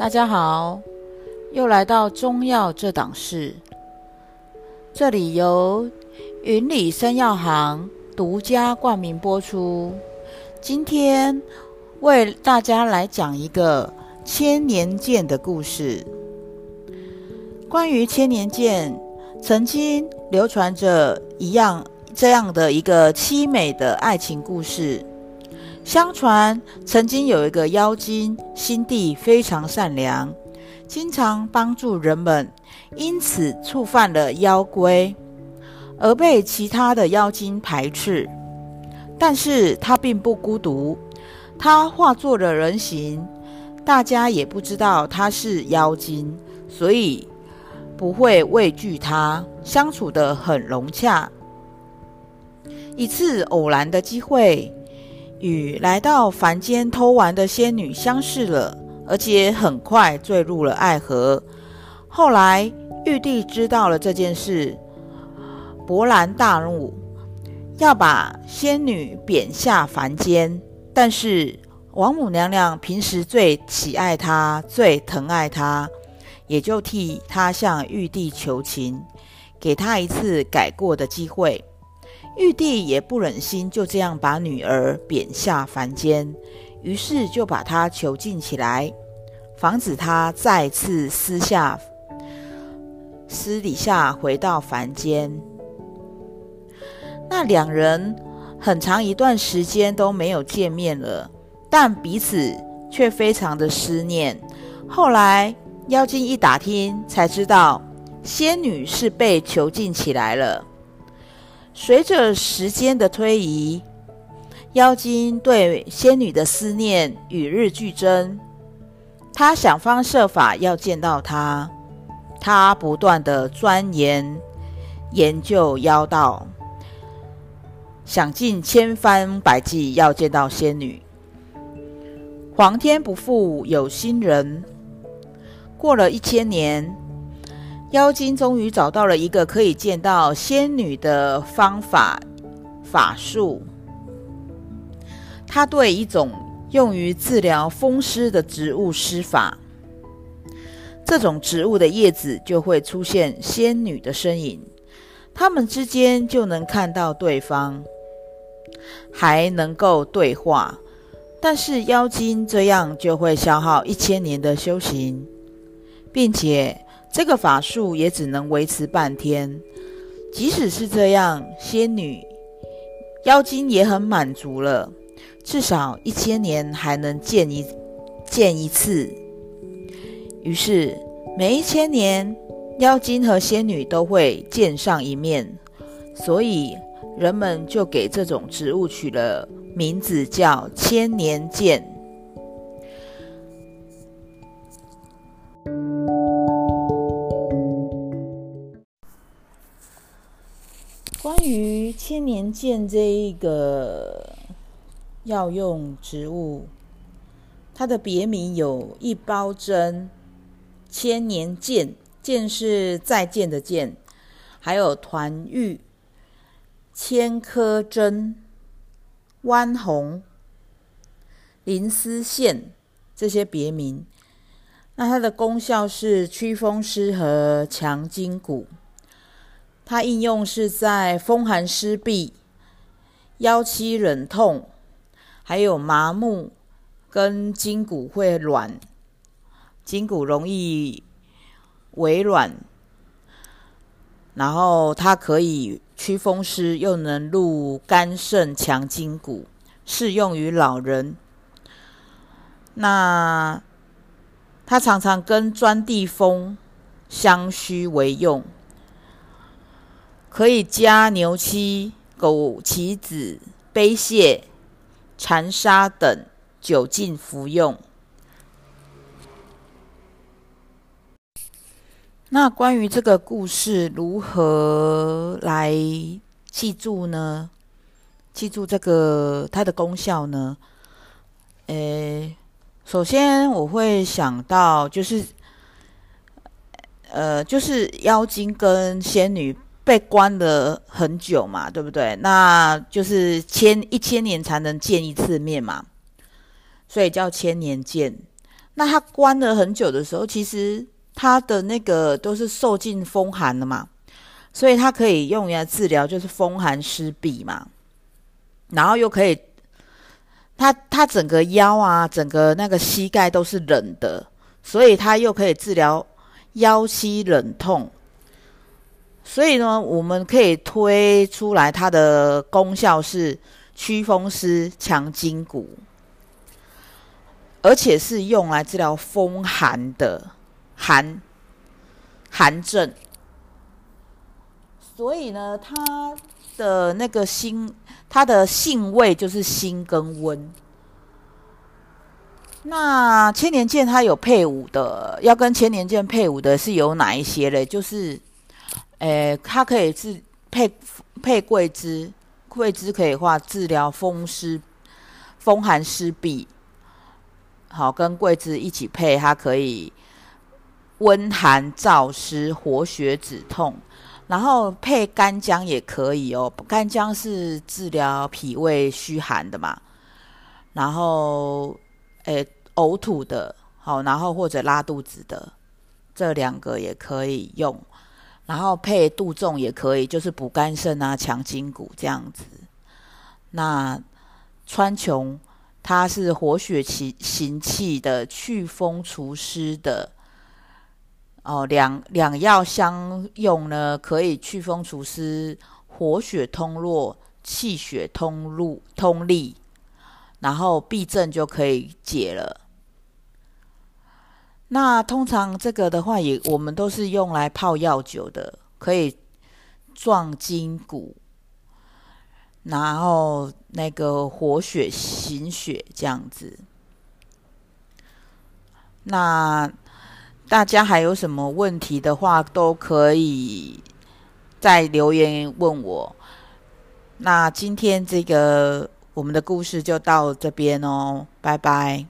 大家好，又来到中药这档事，这里由云里生药行独家冠名播出。今天为大家来讲一个千年剑的故事。关于千年剑，曾经流传着一样这样的一个凄美的爱情故事。相传曾经有一个妖精，心地非常善良，经常帮助人们，因此触犯了妖规，而被其他的妖精排斥。但是他并不孤独，他化作了人形，大家也不知道他是妖精，所以不会畏惧他，相处得很融洽。一次偶然的机会。与来到凡间偷玩的仙女相识了，而且很快坠入了爱河。后来玉帝知道了这件事，勃然大怒，要把仙女贬下凡间。但是王母娘娘平时最喜爱她，最疼爱她，也就替她向玉帝求情，给她一次改过的机会。玉帝也不忍心就这样把女儿贬下凡间，于是就把她囚禁起来，防止她再次私下私底下回到凡间。那两人很长一段时间都没有见面了，但彼此却非常的思念。后来妖精一打听，才知道仙女是被囚禁起来了。随着时间的推移，妖精对仙女的思念与日俱增。他想方设法要见到她，他不断的钻研研究妖道，想尽千方百计要见到仙女。皇天不负有心人，过了一千年。妖精终于找到了一个可以见到仙女的方法法术。他对一种用于治疗风湿的植物施法，这种植物的叶子就会出现仙女的身影，他们之间就能看到对方，还能够对话。但是妖精这样就会消耗一千年的修行，并且。这个法术也只能维持半天，即使是这样，仙女、妖精也很满足了，至少一千年还能见一见一次。于是，每一千年，妖精和仙女都会见上一面，所以人们就给这种植物取了名字，叫千年见。关于千年剑这一个药用植物，它的别名有一包针、千年剑，剑是再见的剑，还有团玉、千颗针、弯红、林丝线这些别名。那它的功效是驱风湿和强筋骨。它应用是在风寒湿痹、腰膝冷痛，还有麻木跟筋骨会软，筋骨容易微软，然后它可以驱风湿，又能入肝肾强筋骨，适用于老人。那它常常跟钻地风相须为用。可以加牛膝、枸杞子、杯泻、蝉沙等酒进服用。那关于这个故事如何来记住呢？记住这个它的功效呢？诶，首先我会想到就是，呃，就是妖精跟仙女。被关了很久嘛，对不对？那就是千一千年才能见一次面嘛，所以叫千年见。那它关了很久的时候，其实它的那个都是受尽风寒的嘛，所以它可以用来治疗，就是风寒湿痹嘛。然后又可以，它它整个腰啊，整个那个膝盖都是冷的，所以它又可以治疗腰膝冷痛。所以呢，我们可以推出来它的功效是祛风湿、强筋骨，而且是用来治疗风寒的寒寒症。所以呢，它的那个心，它的性味就是辛跟温。那千年剑它有配伍的，要跟千年剑配伍的是有哪一些嘞？就是。诶，它可以治配配桂枝，桂枝可以话治疗风湿、风寒湿痹。好，跟桂枝一起配，它可以温寒燥湿、活血止痛。然后配干姜也可以哦，干姜是治疗脾胃虚寒的嘛。然后，诶，呕吐的，好，然后或者拉肚子的，这两个也可以用。然后配杜仲也可以，就是补肝肾啊、强筋骨这样子。那川穹它是活血行行气的、祛风除湿的。哦，两两药相用呢，可以祛风除湿、活血通络、气血通路通利，然后痹症就可以解了。那通常这个的话，也我们都是用来泡药酒的，可以壮筋骨，然后那个活血行血这样子。那大家还有什么问题的话，都可以在留言问我。那今天这个我们的故事就到这边哦，拜拜。